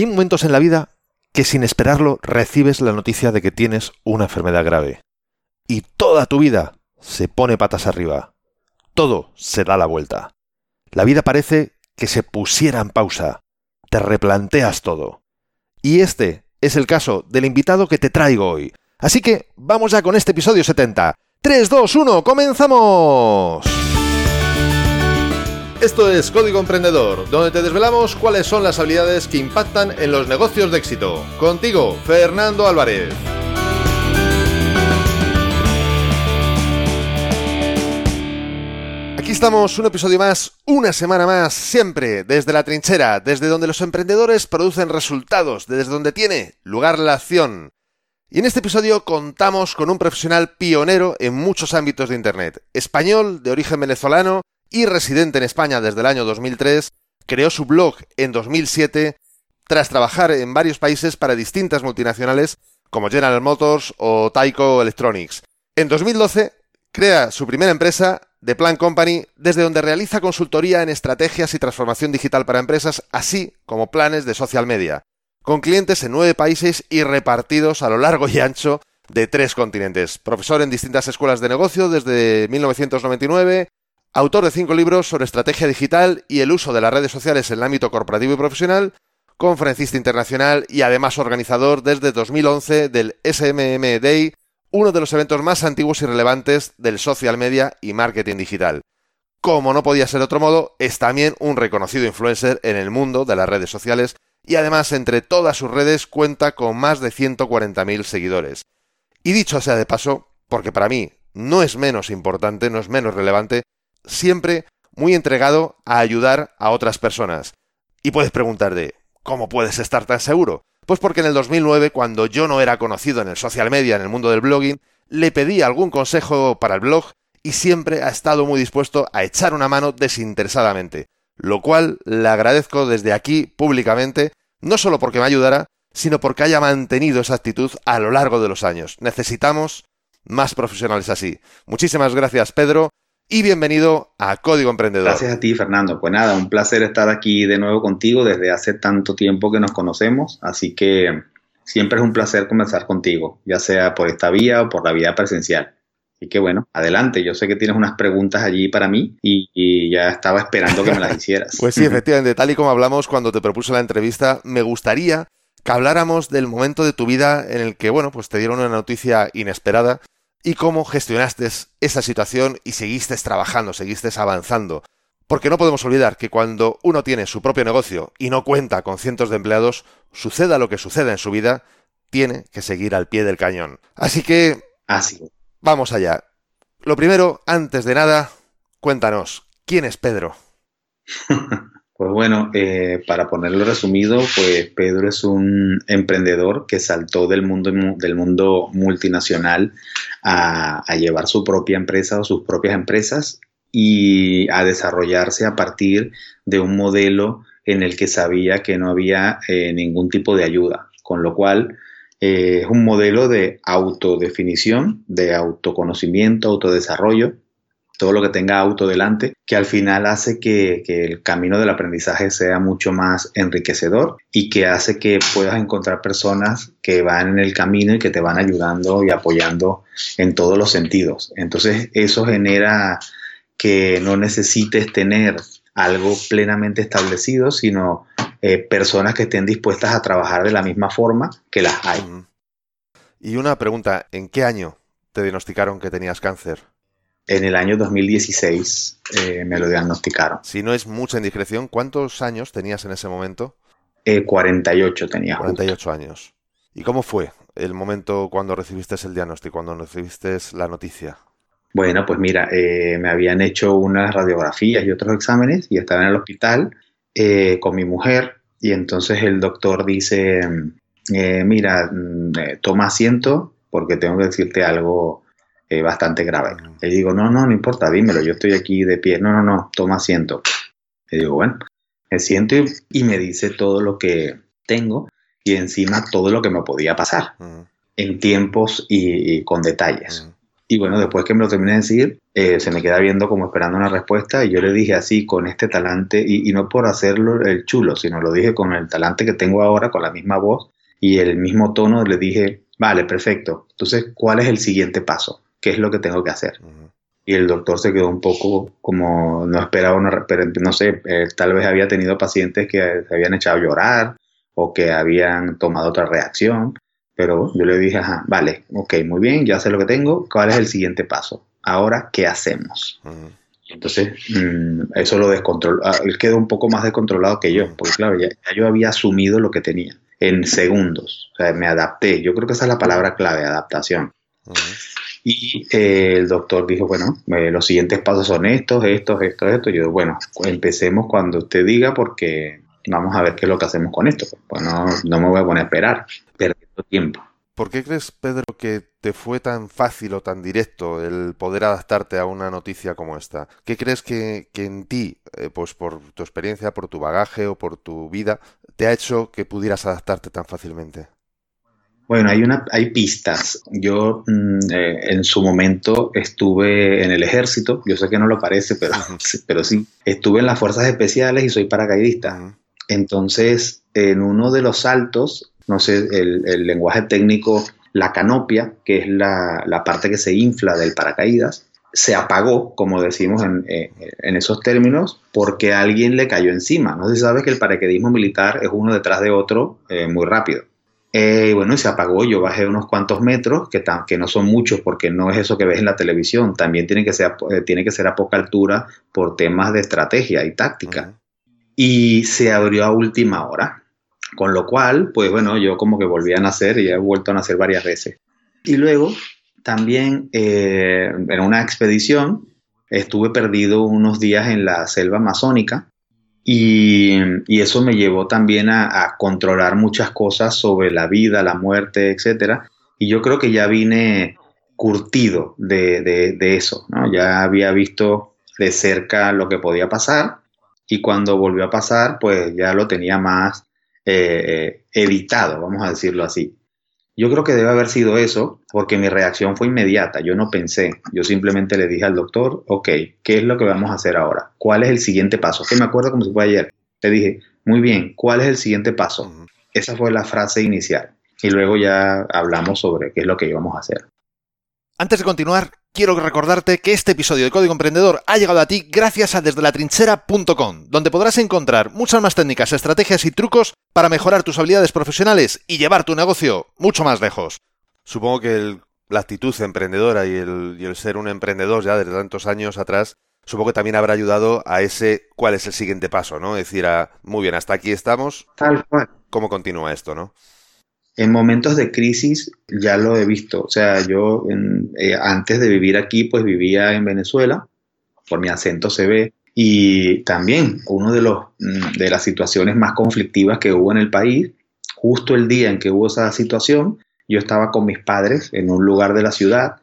Hay momentos en la vida que sin esperarlo recibes la noticia de que tienes una enfermedad grave. Y toda tu vida se pone patas arriba. Todo se da la vuelta. La vida parece que se pusiera en pausa. Te replanteas todo. Y este es el caso del invitado que te traigo hoy. Así que vamos ya con este episodio 70. 3, 2, 1, comenzamos. Esto es Código Emprendedor, donde te desvelamos cuáles son las habilidades que impactan en los negocios de éxito. Contigo, Fernando Álvarez. Aquí estamos, un episodio más, una semana más, siempre desde la trinchera, desde donde los emprendedores producen resultados, desde donde tiene lugar la acción. Y en este episodio contamos con un profesional pionero en muchos ámbitos de Internet, español de origen venezolano y residente en España desde el año 2003, creó su blog en 2007 tras trabajar en varios países para distintas multinacionales como General Motors o Taiko Electronics. En 2012 crea su primera empresa, The Plan Company, desde donde realiza consultoría en estrategias y transformación digital para empresas, así como planes de social media, con clientes en nueve países y repartidos a lo largo y ancho de tres continentes. Profesor en distintas escuelas de negocio desde 1999, autor de cinco libros sobre estrategia digital y el uso de las redes sociales en el ámbito corporativo y profesional, conferencista internacional y además organizador desde 2011 del SMM Day, uno de los eventos más antiguos y relevantes del social media y marketing digital. Como no podía ser de otro modo, es también un reconocido influencer en el mundo de las redes sociales y además entre todas sus redes cuenta con más de 140.000 seguidores. Y dicho sea de paso, porque para mí no es menos importante, no es menos relevante, siempre muy entregado a ayudar a otras personas. Y puedes preguntarte, ¿cómo puedes estar tan seguro? Pues porque en el 2009, cuando yo no era conocido en el social media, en el mundo del blogging, le pedí algún consejo para el blog y siempre ha estado muy dispuesto a echar una mano desinteresadamente, lo cual le agradezco desde aquí públicamente, no solo porque me ayudara, sino porque haya mantenido esa actitud a lo largo de los años. Necesitamos más profesionales así. Muchísimas gracias, Pedro, y bienvenido a Código Emprendedor. Gracias a ti, Fernando. Pues nada, un placer estar aquí de nuevo contigo desde hace tanto tiempo que nos conocemos, así que siempre es un placer conversar contigo, ya sea por esta vía o por la vía presencial. Y que bueno, adelante, yo sé que tienes unas preguntas allí para mí y, y, ya estaba esperando que me las hicieras. Pues sí, efectivamente, tal y como hablamos cuando te propuse la entrevista, me gustaría que habláramos del momento de tu vida en el que, bueno, pues te dieron una noticia inesperada y cómo gestionaste esa situación y seguiste trabajando, seguiste avanzando. Porque no podemos olvidar que cuando uno tiene su propio negocio y no cuenta con cientos de empleados, suceda lo que suceda en su vida, tiene que seguir al pie del cañón. Así que... Así. Vamos allá. Lo primero, antes de nada, cuéntanos, ¿quién es Pedro? Pues bueno, eh, para ponerlo resumido, pues Pedro es un emprendedor que saltó del mundo, del mundo multinacional a, llevar su propia empresa o sus propias empresas y a desarrollarse a partir de un modelo en el que sabía que no había eh, ningún tipo de ayuda, con lo cual eh, es un modelo de autodefinición, de autoconocimiento, autodesarrollo, todo lo que tenga auto delante, que al final hace que, el camino del aprendizaje sea mucho más enriquecedor y que hace que puedas encontrar personas que van en el camino y que te van ayudando y apoyando en todos los sentidos. Entonces eso genera que no necesites tener algo plenamente establecido, sino eh, personas que estén dispuestas a trabajar de la misma forma que las hay. Y una pregunta, ¿en qué año te diagnosticaron que tenías cáncer? En el año 2016 eh, me lo diagnosticaron. Si no es mucha indiscreción, ¿cuántos años tenías en ese momento? Eh, 48 tenía. 48 justo. años. ¿Y cómo fue el momento cuando recibiste el diagnóstico, cuando recibiste la noticia? Bueno, pues mira, eh, me habían hecho unas radiografías y otros exámenes y estaba en el hospital eh, con mi mujer y entonces el doctor dice, eh, mira, toma asiento porque tengo que decirte algo eh, bastante grave. Le digo, no, no, no importa, dímelo, yo estoy aquí de pie. No, no, no, toma asiento. Le digo, bueno, me siento y, y me dice todo lo que tengo y encima todo lo que me podía pasar uh -huh. en tiempos y, y, con detalles. Uh -huh. Y bueno, después que me lo terminé de decir, eh, se me queda viendo como esperando una respuesta y yo le dije así, con este talante, y, y, no por hacerlo el chulo, sino lo dije con el talante que tengo ahora, con la misma voz y el mismo tono, le dije, vale, perfecto. Entonces, ¿cuál es el siguiente paso? ¿Qué es lo que tengo que hacer? Uh -huh. Y el doctor se quedó un poco como, no esperaba una, no sé, eh, tal vez había tenido pacientes que se habían echado a llorar o que habían tomado otra reacción pero yo le dije, ajá, vale, ok, muy bien, ya sé lo que tengo, ¿cuál es el siguiente paso? Ahora, ¿qué hacemos? Uh -huh. Entonces, mmm, eso lo descontroló, ah, él quedó un poco más descontrolado que yo, porque claro, ya, ya, yo había asumido lo que tenía en segundos, o sea, me adapté, yo creo que esa es la palabra clave, adaptación. Y eh, el doctor dijo, bueno, eh, los siguientes pasos son estos, estos, estos, estos. Yo, bueno, empecemos cuando usted diga porque vamos a ver qué es lo que hacemos con esto. Pues no, no me voy a poner a esperar, perdiendo tiempo. ¿Por qué crees, Pedro, que te fue tan fácil o tan directo el poder adaptarte a una noticia como esta? ¿Qué crees que, que en ti, eh, pues por tu experiencia, por tu bagaje o por tu vida, te ha hecho que pudieras adaptarte tan fácilmente? Bueno, hay, una, hay pistas. Yo mm, eh, en su momento estuve en el ejército, yo sé que no lo parece, pero, pero sí, estuve en las fuerzas especiales y soy paracaidista. Entonces, en uno de los saltos, no sé, el, el lenguaje técnico, la canopia, que es la, la, parte que se infla del paracaídas, se apagó, como decimos en, eh, en, esos términos, porque alguien le cayó encima. No sé si sabes que el paracaidismo militar es uno detrás de otro eh, muy rápido. Eh, bueno, y se apagó, yo bajé unos cuantos metros, que, que, no son muchos porque no es eso que ves en la televisión, también tiene que ser, eh, tiene que ser a poca altura por temas de estrategia y táctica. Uh -huh y se abrió a última hora. Con lo cual, pues bueno, yo como que volví a nacer y he vuelto a nacer varias veces. Y luego, también eh, en una expedición, estuve perdido unos días en la selva amazónica y, eso me llevó también a, a, controlar muchas cosas sobre la vida, la muerte, etc. Y yo creo que ya vine curtido de, de, eso, ¿no? Ya había visto de cerca lo que podía pasar y cuando volvió a pasar, pues ya lo tenía más eh, evitado, vamos a decirlo así. Yo creo que debe haber sido eso, porque mi reacción fue inmediata, yo no pensé, yo simplemente le dije al doctor, ok, ¿qué es lo que vamos a hacer ahora? ¿Cuál es el siguiente paso? Que me acuerdo como si fue ayer, le dije, muy bien, ¿cuál es el siguiente paso? Esa fue la frase inicial, y luego ya hablamos sobre qué es lo que íbamos a hacer. Antes de continuar, quiero recordarte que este episodio de Código Emprendedor ha llegado a ti gracias a desde la trinchera.com, donde podrás encontrar muchas más técnicas, estrategias y trucos para mejorar tus habilidades profesionales y llevar tu negocio mucho más lejos. Supongo que el, la actitud emprendedora y el, y el ser un emprendedor ya desde tantos años atrás, supongo que también habrá ayudado a ese cuál es el siguiente paso, ¿no? Es decir, a, muy bien, hasta aquí estamos. Tal cual. ¿Cómo continúa esto, no? En momentos de crisis ya lo he visto. O sea, yo eh, antes de vivir aquí, pues vivía en Venezuela, por mi acento se ve, y también uno de, mm, de las situaciones más conflictivas que hubo en el país, justo el día en que hubo esa situación, yo estaba con mis padres en un lugar de la ciudad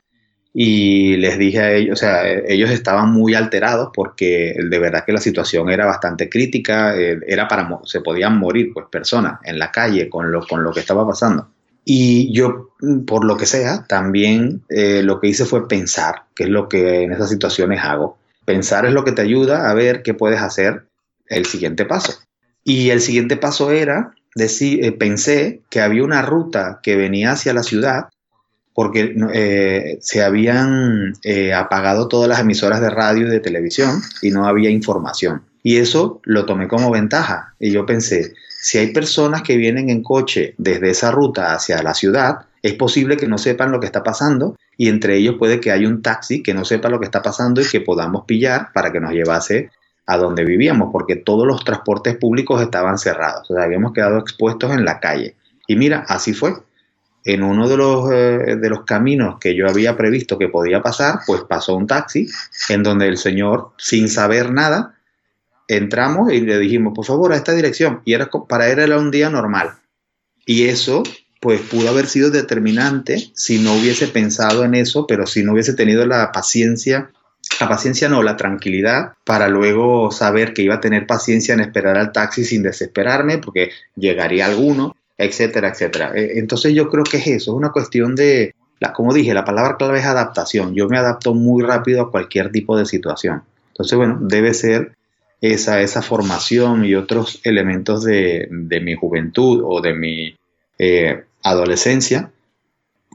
y les dije a ellos, o sea, ellos estaban muy alterados porque de verdad que la situación era bastante crítica, eh, era para, se podían morir pues personas en la calle con lo, con lo que estaba pasando. Y yo, por lo que sea, también eh, lo que hice fue pensar, que es lo que en esas situaciones hago. Pensar es lo que te ayuda a ver qué puedes hacer el siguiente paso. Y el siguiente paso era, decir, eh, pensé que había una ruta que venía hacia la ciudad porque eh, se habían eh, apagado todas las emisoras de radio y de televisión y no había información. Y eso lo tomé como ventaja. Y yo pensé, si hay personas que vienen en coche desde esa ruta hacia la ciudad, es posible que no sepan lo que está pasando y entre ellos puede que haya un taxi que no sepa lo que está pasando y que podamos pillar para que nos llevase a donde vivíamos, porque todos los transportes públicos estaban cerrados, o sea, habíamos quedado expuestos en la calle. Y mira, así fue en uno de los, eh, de los caminos que yo había previsto que podía pasar, pues pasó un taxi en donde el señor, sin saber nada, entramos y le dijimos, por favor, a esta dirección. Y era, para él era un día normal. Y eso, pues pudo haber sido determinante si no hubiese pensado en eso, pero si no hubiese tenido la paciencia, la paciencia no, la tranquilidad, para luego saber que iba a tener paciencia en esperar al taxi sin desesperarme, porque llegaría alguno etcétera, etcétera. Eh, entonces yo creo que es eso, es una cuestión de, la, como dije, la palabra clave es adaptación. Yo me adapto muy rápido a cualquier tipo de situación. Entonces, bueno, debe ser esa, esa formación y otros elementos de, mi juventud o de mi eh, adolescencia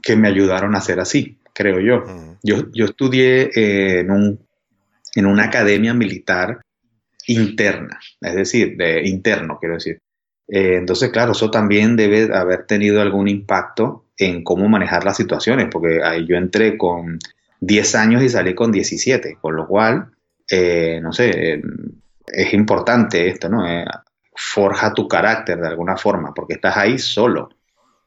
que me ayudaron a ser así, creo yo. Yo, yo estudié eh, en, un, en una academia militar interna, es decir, de interno, quiero decir. Eh, entonces, claro, eso también debe haber tenido algún impacto en cómo manejar las situaciones, porque ahí yo entré con 10 años y salí con 17, con lo cual, eh, no sé, es importante esto, ¿no? Eh, forja tu carácter de alguna forma, porque estás ahí solo,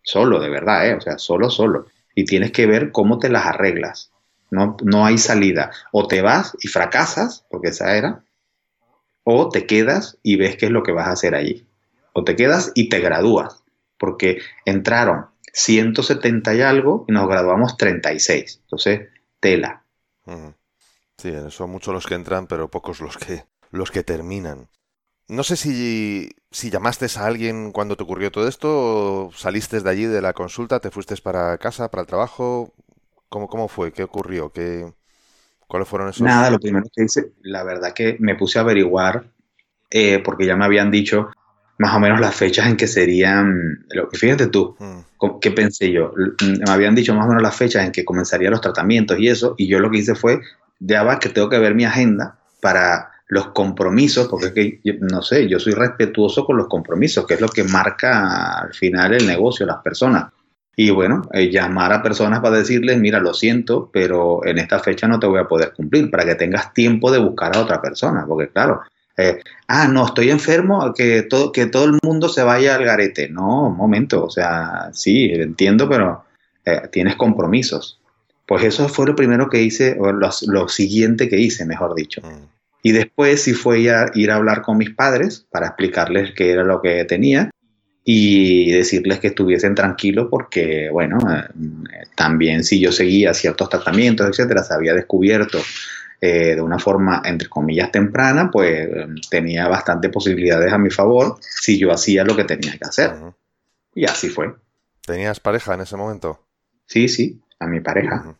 solo, de verdad, ¿eh? O sea, solo, solo. Y tienes que ver cómo te las arreglas. No, no hay salida. O te vas y fracasas, porque esa era, o te quedas y ves qué es lo que vas a hacer allí. O te quedas y te gradúas, porque entraron 170 y algo y nos graduamos 36. Entonces, tela. Sí, son muchos los que entran, pero pocos los que, los que terminan. No sé si, si llamaste a alguien cuando te ocurrió todo esto, o saliste de allí de la consulta, te fuiste para casa, para el trabajo. ¿Cómo, cómo fue? ¿Qué ocurrió? ¿Qué, ¿Cuáles fueron esos? Nada, lo primero que hice, la verdad que me puse a averiguar, eh, porque ya me habían dicho más o menos las fechas en que serían, fíjate tú, mm. ¿qué pensé yo? Me habían dicho más o menos las fechas en que comenzarían los tratamientos y eso, y yo lo que hice fue, ya va, que tengo que ver mi agenda para los compromisos, porque es que, no sé, yo soy respetuoso con los compromisos, que es lo que marca al final el negocio, las personas. Y bueno, eh, llamar a personas para decirles, mira, lo siento, pero en esta fecha no te voy a poder cumplir, para que tengas tiempo de buscar a otra persona, porque claro, eh, ah, no, estoy enfermo, que todo, que todo el mundo se vaya al garete. No, un momento, o sea, sí, entiendo, pero eh, tienes compromisos. Pues eso fue lo primero que hice, o lo, siguiente que hice, mejor dicho. Mm. Y después sí fue a ir a hablar con mis padres para explicarles qué era lo que tenía y decirles que estuviesen tranquilos porque, bueno, eh, también si yo seguía ciertos tratamientos, etcétera, se había descubierto eh, de una forma, entre comillas, temprana, pues tenía bastante posibilidades a mi favor si yo hacía lo que tenía que hacer. Y así fue. ¿Tenías pareja en ese momento? Sí, sí, a mi pareja.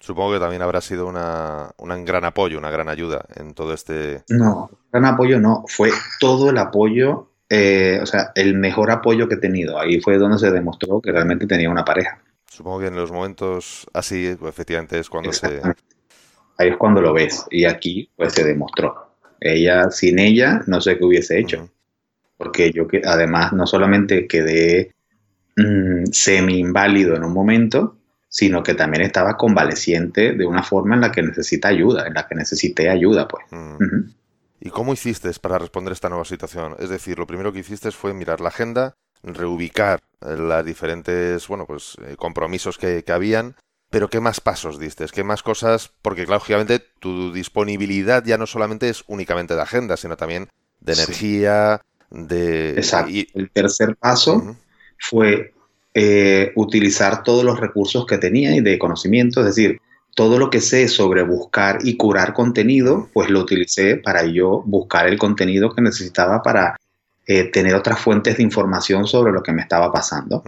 Supongo que también habrá sido una, un gran apoyo, una gran ayuda en todo este... No, gran apoyo no, fue todo el apoyo, eh, o sea, el mejor apoyo que he tenido. Ahí fue donde se demostró que realmente tenía una pareja. Supongo que en los momentos así, efectivamente, es cuando se, ahí es cuando lo ves. Y aquí, pues se demostró. Ella, sin ella, no sé qué hubiese hecho. Porque yo, que además, no solamente quedé mm, semi-inválido en un momento, sino que también estaba convaleciente de una forma en la que necesita ayuda, en la que necesité ayuda, pues. ¿Y cómo hiciste para responder a esta nueva situación? Es decir, lo primero que hiciste fue mirar la agenda, reubicar las diferentes, bueno, pues eh, compromisos que, que habían pero ¿qué más pasos diste? ¿Qué más cosas? Porque, lógicamente, tu disponibilidad ya no solamente es únicamente de agenda, sino también de energía, de... Exacto. El tercer paso fue eh, utilizar todos los recursos que tenía y de conocimiento, es decir, todo lo que sé sobre buscar y curar contenido, pues lo utilicé para yo buscar el contenido que necesitaba para eh, tener otras fuentes de información sobre lo que me estaba pasando.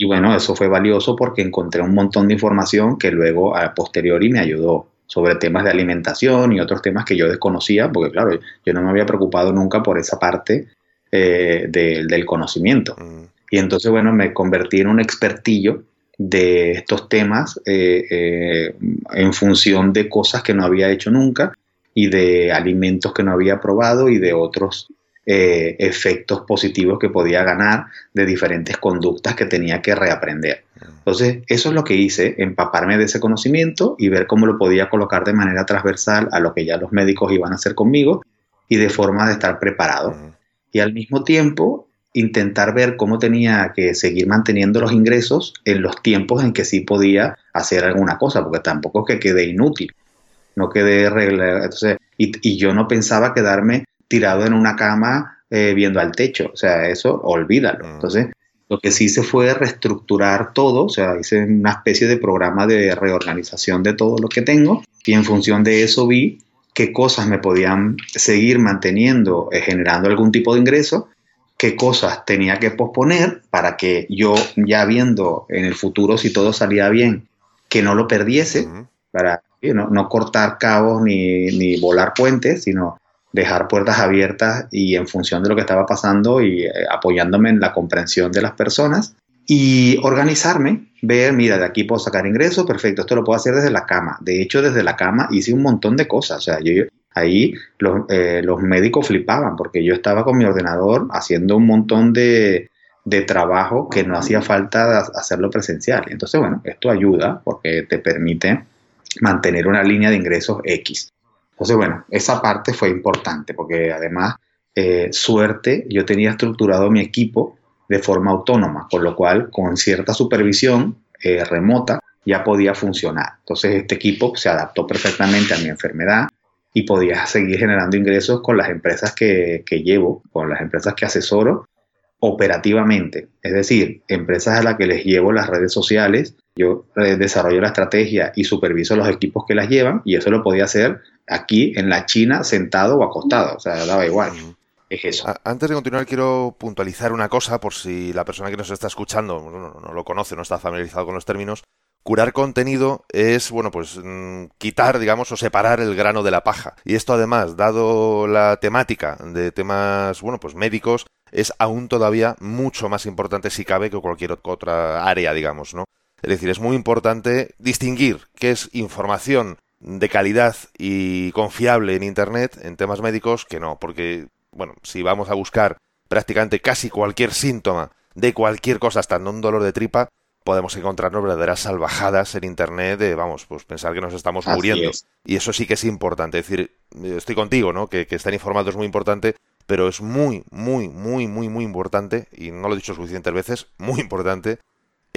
Y bueno, eso fue valioso porque encontré un montón de información que luego a posteriori me ayudó sobre temas de alimentación y otros temas que yo desconocía, porque claro, yo no me había preocupado nunca por esa parte eh, del conocimiento. Mm. Y entonces, bueno, me convertí en un expertillo de estos temas eh, eh, en función de cosas que no había hecho nunca y de alimentos que no había probado y de otros eh, efectos positivos que podía ganar de diferentes conductas que tenía que reaprender. Entonces, eso es lo que hice, empaparme de ese conocimiento y ver cómo lo podía colocar de manera transversal a lo que ya los médicos iban a hacer conmigo y de forma de estar preparado. Y al mismo tiempo, intentar ver cómo tenía que seguir manteniendo los ingresos en los tiempos en que sí podía hacer alguna cosa, porque tampoco es que quede inútil, no quede regla. Entonces, y, y yo no pensaba quedarme tirado en una cama eh, viendo al techo. O sea, eso olvídalo. Mm. Entonces, lo que sí hice fue reestructurar todo, o sea, hice una especie de programa de reorganización de todo lo que tengo y en función de eso vi qué cosas me podían seguir manteniendo, eh, generando algún tipo de ingreso qué cosas tenía que posponer para que yo, ya viendo en el futuro si todo salía bien, que no lo perdiese, para no, cortar cabos ni, ni, volar puentes, sino dejar puertas abiertas y en función de lo que estaba pasando y eh, apoyándome en la comprensión de las personas y organizarme, ver, mira, de aquí puedo sacar ingresos, perfecto, esto lo puedo hacer desde la cama. De hecho, desde la cama hice un montón de cosas, o sea, yo, ahí eh, los, médicos flipaban porque yo estaba con mi ordenador haciendo un montón de, trabajo que no hacía falta hacerlo presencial. Entonces, bueno, esto ayuda porque te permite mantener una línea de ingresos X. Entonces, bueno, esa parte fue importante porque además, eh, suerte, yo tenía estructurado mi equipo de forma autónoma, con lo cual con cierta supervisión eh, remota ya podía funcionar. Entonces este equipo se adaptó perfectamente a mi enfermedad, y podía seguir generando ingresos con las empresas que, llevo, con las empresas que asesoro operativamente. Es decir, empresas a las que les llevo las redes sociales, yo eh, desarrollo la estrategia y superviso los equipos que las llevan y eso lo podía hacer aquí en la China sentado o acostado, o sea, daba igual. Es eso. Antes de continuar, quiero puntualizar una cosa por si la persona que nos está escuchando no lo conoce, no está familiarizado con los términos. Curar contenido es, bueno, pues mm, quitar, digamos, o separar el grano de la paja. Y esto además, dado la temática de temas, bueno, pues médicos, es aún todavía mucho más importante si cabe que cualquier otra área, digamos, ¿no? Es decir, es muy importante distinguir qué es información de calidad y confiable en Internet en temas médicos que no, porque, bueno, si vamos a buscar prácticamente casi cualquier síntoma de cualquier cosa, hasta un dolor de tripa, podemos encontrarnos verdaderas salvajadas en Internet de, vamos, pues pensar que nos estamos muriendo. Y eso sí que es importante. Es decir, estoy contigo, ¿no? Que, que estar informado es muy importante, pero es muy, muy, muy, muy, muy importante, y no lo he dicho suficientes veces, muy importante,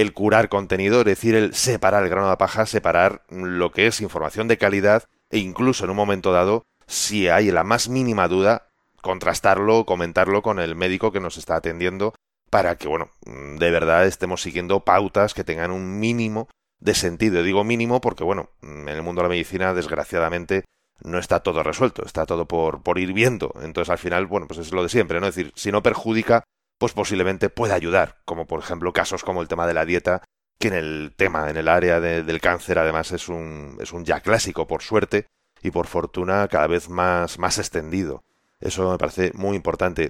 el curar contenido, es decir, el separar el grano de paja, separar lo que es información de calidad e incluso en un momento dado, si hay la más mínima duda, contrastarlo, comentarlo con el médico que nos está atendiendo para que, bueno, de verdad estemos siguiendo pautas que tengan un mínimo de sentido. Digo mínimo porque, bueno, en el mundo de la medicina, desgraciadamente, no está todo resuelto, está todo por, por ir viendo. Entonces, al final, bueno, pues es lo de siempre, ¿no? Es decir, si no perjudica, pues posiblemente pueda ayudar, como por ejemplo casos como el tema de la dieta, que en el tema, en el área del cáncer, además es un, es un ya clásico, por suerte, y por fortuna cada vez más, más extendido. Eso me parece muy importante.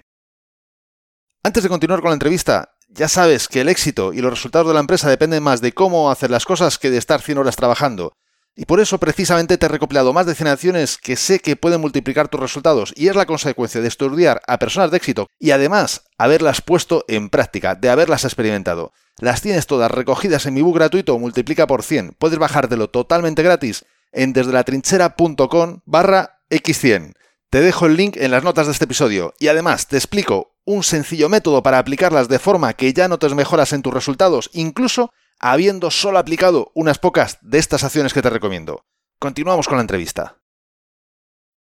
Antes de continuar con la entrevista, ya sabes que el éxito y los resultados de la empresa dependen más de cómo hacer las cosas que de estar 100 horas trabajando. Y por eso precisamente te he recopilado más de 100 acciones que sé que pueden multiplicar tus resultados y es la consecuencia de estudiar a personas de éxito y además haberlas puesto en práctica, de haberlas experimentado. Las tienes todas recogidas en mi book gratuito Multiplica por 100. Puedes bajártelo totalmente gratis en desde la trinchera.com barra x100. Te dejo el link en las notas de este episodio y además te explico un sencillo método para aplicarlas de forma que ya notes mejoras en tus resultados, incluso habiendo solo aplicado unas pocas de estas acciones que te recomiendo. Continuamos con la entrevista.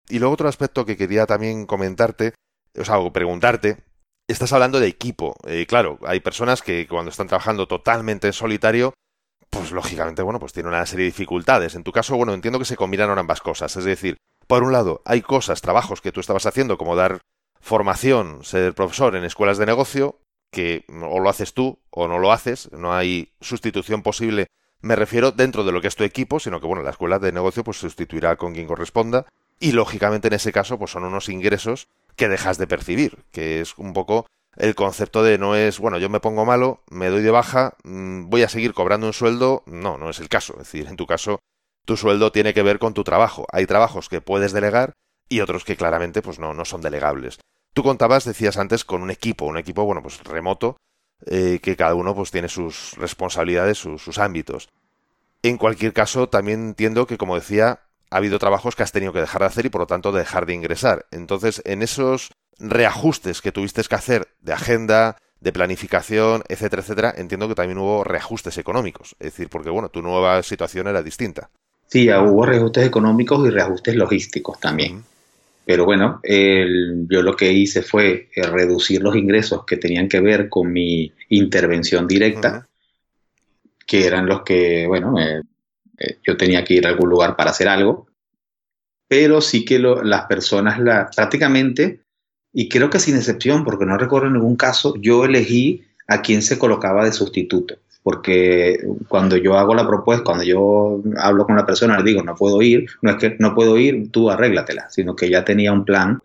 Y luego otro aspecto que quería también comentarte, o sea, preguntarte, estás hablando de equipo. Eh, claro, hay personas que cuando están trabajando totalmente en solitario, pues lógicamente, bueno, pues tienen una serie de dificultades. En tu caso, bueno, entiendo que se combinan ambas cosas. Es decir, por un lado, hay cosas, trabajos que tú estabas haciendo, como dar formación, ser profesor en escuelas de negocio, que o lo haces tú o no lo haces, no hay sustitución posible, me refiero dentro de lo que es tu equipo, sino que bueno, la escuela de negocio pues sustituirá con quien corresponda y lógicamente en ese caso pues son unos ingresos que dejas de percibir, que es un poco el concepto de no es, bueno, yo me pongo malo, me doy de baja, mm, voy a seguir cobrando un sueldo, no, no es el caso, es decir, en tu caso tu sueldo tiene que ver con tu trabajo. Hay trabajos que puedes delegar y otros que claramente pues no, no son delegables. Tú contabas, decías antes, con un equipo, un equipo, bueno, pues remoto, eh, que cada uno pues tiene sus responsabilidades, sus, ámbitos. En cualquier caso, también entiendo que, como decía, ha habido trabajos que has tenido que dejar de hacer y por lo tanto dejar de ingresar. Entonces, en esos reajustes que tuviste que hacer de agenda, de planificación, etcétera, etcétera, entiendo que también hubo reajustes económicos. Es decir, porque bueno, tu nueva situación era distinta. Sí, hubo reajustes económicos y reajustes logísticos también. Pero bueno, yo lo que hice fue eh, reducir los ingresos que tenían que ver con mi intervención directa, que eran los que, bueno, eh, yo tenía que ir a algún lugar para hacer algo, pero sí que las personas, la, prácticamente y creo que sin excepción, porque no recuerdo ningún caso, yo elegí a quien se colocaba de sustituto. Porque cuando yo hago la propuesta, cuando yo hablo con la persona, le digo, no puedo ir, no es que no puedo ir, tú arréglatela, sino que ya tenía un plan.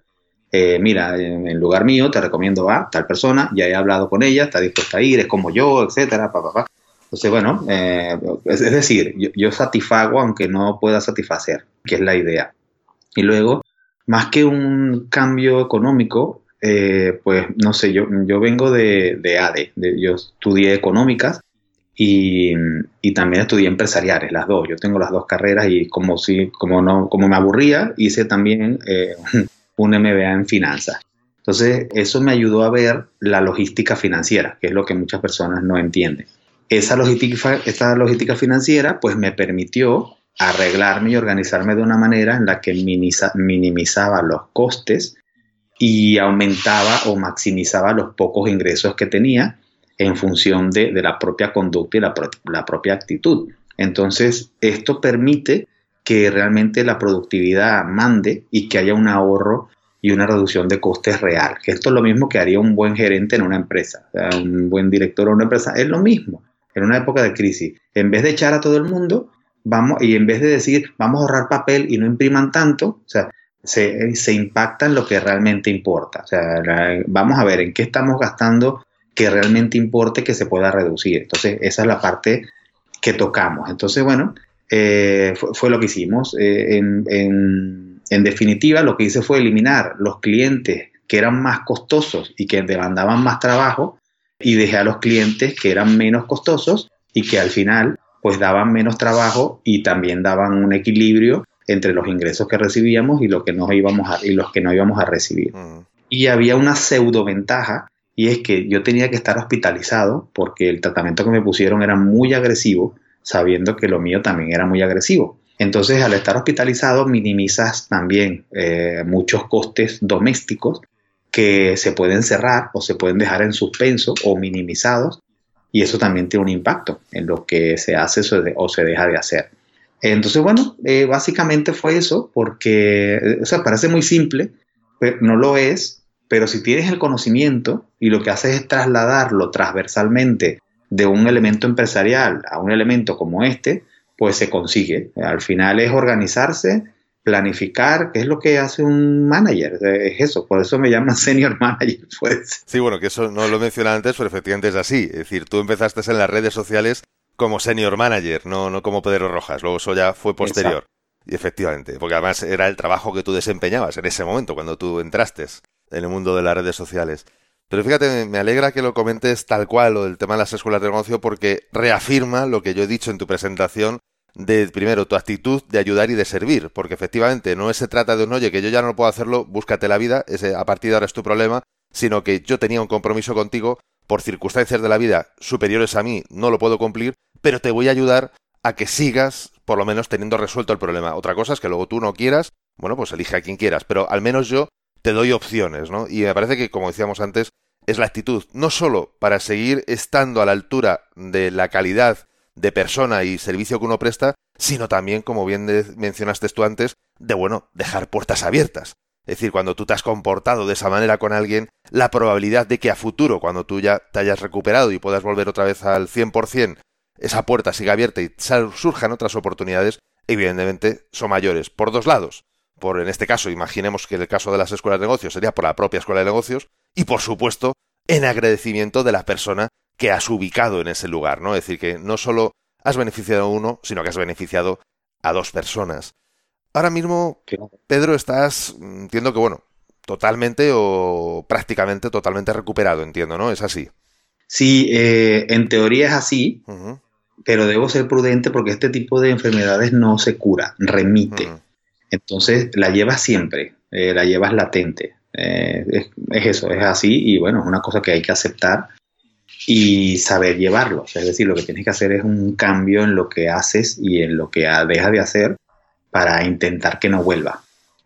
Eh, mira, en lugar mío te recomiendo a tal persona, ya he hablado con ella, está dispuesta a ir, es como yo, etcétera, pa, pa, pa. Entonces, bueno, eh, es, decir, yo, yo satisfago aunque no pueda satisfacer, que es la idea. Y luego, más que un cambio económico, eh, pues no sé, yo, yo vengo de, de ADE, yo estudié económicas y, también estudié empresariales, las dos. Yo tengo las dos carreras y como si, como no, como me aburría, hice también eh, un MBA en finanzas. Entonces, eso me ayudó a ver la logística financiera, que es lo que muchas personas no entienden. Esa logística, esta logística financiera, pues me permitió arreglarme y organizarme de una manera en la que minimizaba los costes y aumentaba o maximizaba los pocos ingresos que tenía en función de, la propia conducta y la, la, propia actitud. Entonces, esto permite que realmente la productividad mande y que haya un ahorro y una reducción de costes real. Esto es lo mismo que haría un buen gerente en una empresa, un buen director en una empresa. Es lo mismo en una época de crisis. En vez de echar a todo el mundo, vamos, y en vez de decir, vamos a ahorrar papel y no impriman tanto, o sea, se, impacta en lo que realmente importa. O sea, vamos a ver en qué estamos gastando que realmente importe que se pueda reducir. Entonces, esa es la parte que tocamos. Entonces, bueno, eh, fue, lo que hicimos. Eh, en, definitiva, lo que hice fue eliminar los clientes que eran más costosos y que demandaban más trabajo y dejé a los clientes que eran menos costosos y que al final pues daban menos trabajo y también daban un equilibrio entre los ingresos que recibíamos y, lo que nos íbamos a, y los que no íbamos a recibir. Y había una pseudo ventaja y es que yo tenía que estar hospitalizado porque el tratamiento que me pusieron era muy agresivo, sabiendo que lo mío también era muy agresivo. Entonces, al estar hospitalizado, minimizas también eh, muchos costes domésticos que se pueden cerrar o se pueden dejar en suspenso o minimizados y eso también tiene un impacto en lo que se hace o se deja de hacer. Entonces, bueno, eh, básicamente fue eso, porque, eh, o sea, parece muy simple, pero no lo es, pero si tienes el conocimiento y lo que haces es trasladarlo transversalmente de un elemento empresarial a un elemento como este, pues se consigue. Al final es organizarse, planificar, que es lo que hace un manager, eh, es eso, por eso me llaman senior manager. Pues. Sí, bueno, que eso no lo mencioné antes, pero efectivamente es así. Es decir, tú empezaste en las redes sociales como senior manager, no, no como Pedro Rojas. Luego eso ya fue posterior. Efectivamente, porque además era el trabajo que tú desempeñabas en ese momento, cuando tú entraste en el mundo de las redes sociales. Pero fíjate, me alegra que lo comentes tal cual, lo del tema de las escuelas de negocio, porque reafirma lo que yo he dicho en tu presentación de, primero, tu actitud de ayudar y de servir, porque efectivamente no se trata de un, oye, que yo ya no puedo hacerlo, búscate la vida, ese, a partir de ahora es tu problema, sino que yo tenía un compromiso contigo por circunstancias de la vida superiores a mí, no lo puedo cumplir, pero te voy a ayudar a que sigas por lo menos teniendo resuelto el problema. Otra cosa es que luego tú no quieras, bueno, pues elige a quien quieras, pero al menos yo te doy opciones, ¿no? Y me parece que, como decíamos antes, es la actitud, no solo para seguir estando a la altura de la calidad de persona y servicio que uno presta, sino también, como bien mencionaste tú antes, de, bueno, dejar puertas abiertas. Es decir, cuando tú te has comportado de esa manera con alguien, la probabilidad de que a futuro, cuando tú ya te hayas recuperado y puedas volver otra vez al 100%, esa puerta siga abierta y surjan otras oportunidades, evidentemente son mayores, por dos lados. Por, en este caso, imaginemos que el caso de las escuelas de negocios sería por la propia escuela de negocios, y por supuesto, en agradecimiento de la persona que has ubicado en ese lugar, ¿no? Es decir, que no solo has beneficiado a uno, sino que has beneficiado a dos personas. Ahora mismo, Pedro, estás, entiendo que, bueno, totalmente o prácticamente totalmente recuperado, entiendo, ¿no? Es así. Sí, eh, en teoría es así, pero debo ser prudente porque este tipo de enfermedades no se cura, remite. Entonces la llevas siempre, eh, la llevas latente. Eh, es, eso, es así y bueno, es una cosa que hay que aceptar y saber llevarlo. es decir, lo que tienes que hacer es un cambio en lo que haces y en lo que dejas de hacer para intentar que no vuelva.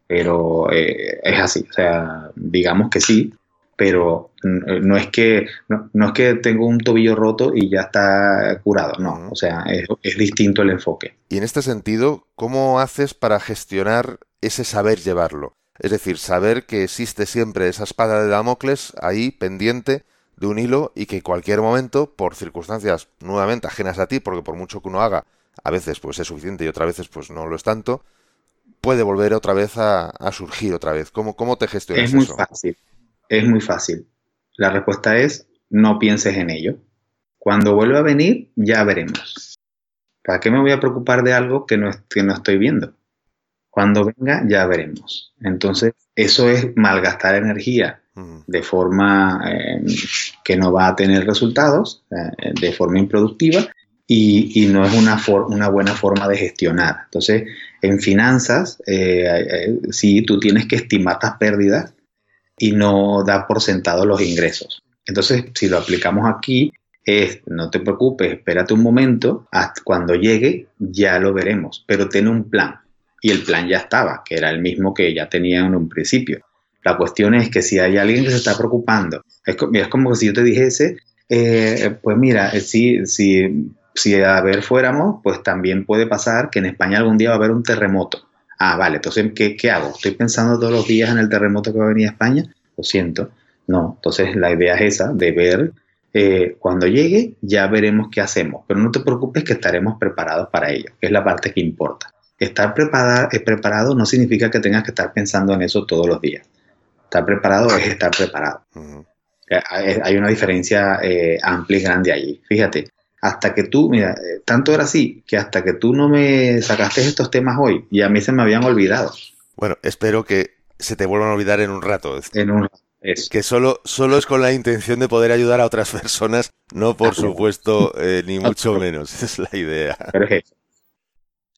Pero es así, o sea, digamos que sí, pero no es que no, es que tengo un tobillo roto y ya está curado, no, o sea, es, distinto el enfoque. Y en este sentido, ¿cómo haces para gestionar ese saber llevarlo? Es decir, saber que existe siempre esa espada de Damocles ahí pendiente de un hilo y que en cualquier momento, por circunstancias nuevamente ajenas a ti, porque por mucho que uno haga, a veces pues es suficiente y otras veces pues no lo es tanto, puede volver otra vez a, surgir otra vez. ¿Cómo, cómo te gestionas Es muy fácil, es muy fácil. La respuesta es no pienses en ello. Cuando vuelva a venir, ya veremos. ¿Para qué me voy a preocupar de algo que no, que no estoy viendo? Cuando venga, ya veremos. Entonces, eso es malgastar energía de forma eh, que no va a tener resultados, eh, de forma improductiva, y, no es una, una, buena forma de gestionar. Entonces, en finanzas, eh, sí, tú tienes que estimar las pérdidas y no dar por sentado los ingresos. Entonces, si lo aplicamos aquí, es, no te preocupes, espérate un momento, hasta cuando llegue ya lo veremos, pero ten un plan. Y el plan ya estaba, que era el mismo que ya tenía en un principio. La cuestión es que si hay alguien que se está preocupando, es, como si yo te dijese, eh, pues mira, eh, si, si, si a ver fuéramos, pues también puede pasar que en España algún día va a haber un terremoto. Ah, vale, entonces, ¿qué, ¿qué, hago? ¿Estoy pensando todos los días en el terremoto que va a venir a España? Lo siento. No, entonces la idea es esa, de ver eh, cuando llegue, ya veremos qué hacemos. Pero no te preocupes que estaremos preparados para ello, que es la parte que importa. Estar preparado no significa que tengas que estar pensando en eso todos los días. Estar preparado es estar preparado. Eh, hay una diferencia eh, amplia y grande allí. Fíjate, hasta que tú, mira, eh, tanto era así que hasta que tú no me sacaste estos temas hoy y a mí se me habían olvidado. Bueno, espero que se te vuelvan a olvidar en un rato. En un rato. Que solo, solo es con la intención de poder ayudar a otras personas, no por supuesto, ni mucho menos. Es la idea.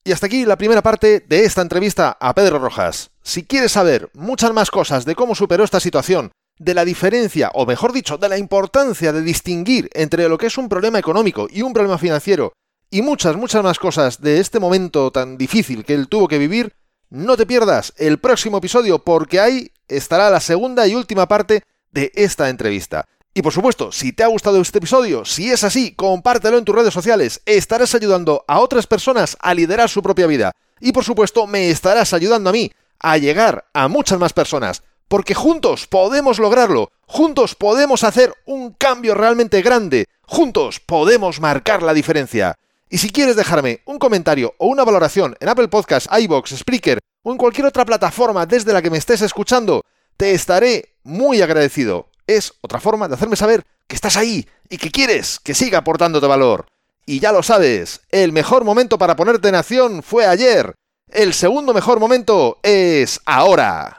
Y hasta aquí la primera parte de esta entrevista a Pedro Rojas. Si quieres saber muchas más cosas de cómo superó esta situación, de la diferencia, o mejor dicho, de la importancia de distinguir entre lo que es un problema económico y un problema financiero, y muchas, muchas más cosas de este momento tan difícil que él tuvo que vivir, no te pierdas el próximo episodio porque ahí estará la segunda y última parte de esta entrevista. Y por supuesto, si te ha gustado este episodio, si es así, compártelo en tus redes sociales, estarás ayudando a otras personas a liderar su propia vida. Y por supuesto, me estarás ayudando a mí a llegar a muchas más personas, porque juntos podemos lograrlo, juntos podemos hacer un cambio realmente grande, juntos podemos marcar la diferencia. Y si quieres dejarme un comentario o una valoración en Apple Podcasts, iBox, Spreaker o en cualquier otra plataforma desde la que me estés escuchando, te estaré muy agradecido es otra forma de hacerme saber que estás ahí y que quieres que siga aportándote valor. Y ya lo sabes, el mejor momento para ponerte en acción fue ayer. El segundo mejor momento es ahora.